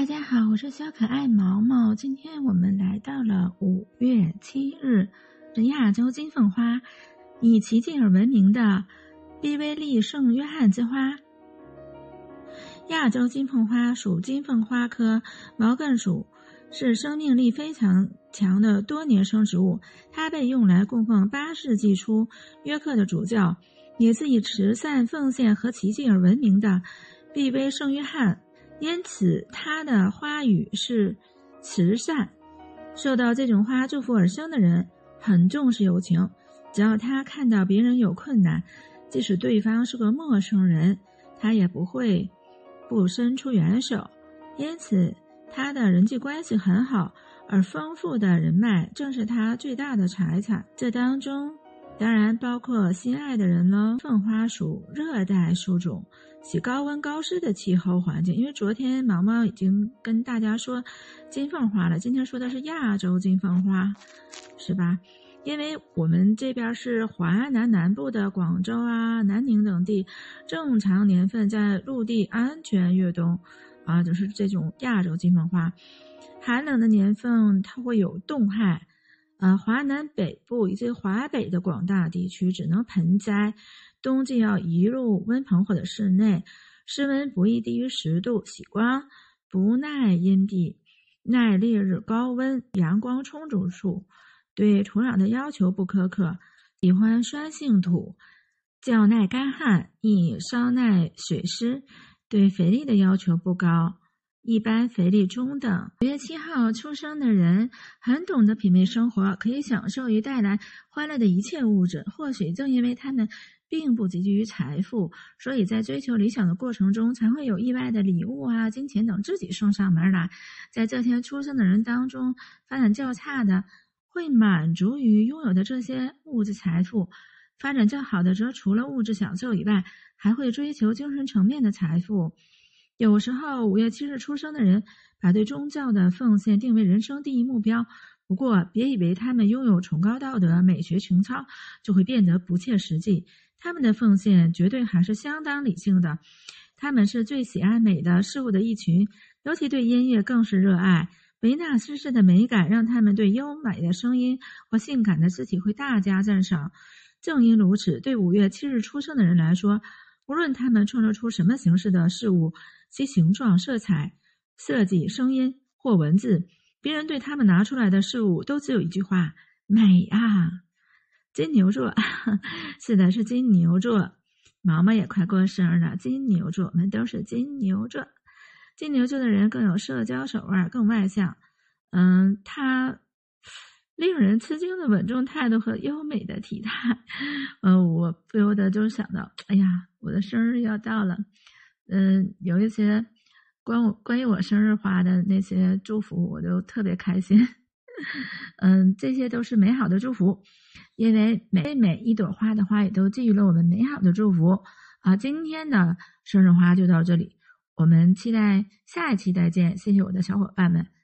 大家好，我是小可爱毛毛。今天我们来到了五月七日，这亚洲金凤花，以奇迹而闻名的毕威利圣约翰之花。亚洲金凤花属金凤花科毛茛属，是生命力非常强的多年生植物。它被用来供奉八世纪初约克的主教，也是以慈善奉献和奇迹而闻名的毕威圣约翰。因此，他的花语是慈善。受到这种花祝福而生的人很重视友情。只要他看到别人有困难，即使对方是个陌生人，他也不会不伸出援手。因此，他的人际关系很好，而丰富的人脉正是他最大的财产。这当中。当然包括心爱的人喽。凤花属热带树种，喜高温高湿的气候环境。因为昨天毛毛已经跟大家说金凤花了，今天说的是亚洲金凤花，是吧？因为我们这边是华南南部的广州啊、南宁等地，正常年份在陆地安全越冬，啊，就是这种亚洲金凤花。寒冷的年份它会有冻害。呃，华南北部以及华北的广大地区只能盆栽，冬季要移入温棚或者室内，室温不宜低于十度，喜光，不耐阴蔽，耐烈日高温，阳光充足处，对土壤的要求不苛刻，喜欢酸性土，较耐干旱，易稍耐水湿，对肥力的要求不高。一般肥力中等。五月七号出生的人很懂得品味生活，可以享受与带来欢乐的一切物质。或许正因为他们并不汲汲于财富，所以在追求理想的过程中，才会有意外的礼物啊、金钱等自己送上门来。在这天出生的人当中，发展较差的会满足于拥有的这些物质财富；发展较好的则除了物质享受以外，还会追求精神层面的财富。有时候，五月七日出生的人把对宗教的奉献定为人生第一目标。不过，别以为他们拥有崇高道德、美学情操就会变得不切实际。他们的奉献绝对还是相当理性的。他们是最喜爱美的事物的一群，尤其对音乐更是热爱。维纳斯式的美感让他们对优美的声音和性感的肢体会大加赞赏。正因如此，对五月七日出生的人来说，无论他们创造出什么形式的事物，其形状、色彩、设计、声音或文字，别人对他们拿出来的事物都只有一句话：美啊！金牛座，是的，是金牛座。毛毛也快过生日了，金牛座，我们都是金牛座。金牛座的人更有社交手腕，更外向。嗯，他令人吃惊的稳重态度和优美的体态。嗯，我不由得就想到，哎呀，我的生日要到了。嗯，有一些关我关于我生日花的那些祝福，我都特别开心。嗯，这些都是美好的祝福，因为每每一朵花的花语都寄予了我们美好的祝福。啊，今天的生日花就到这里，我们期待下一期再见。谢谢我的小伙伴们。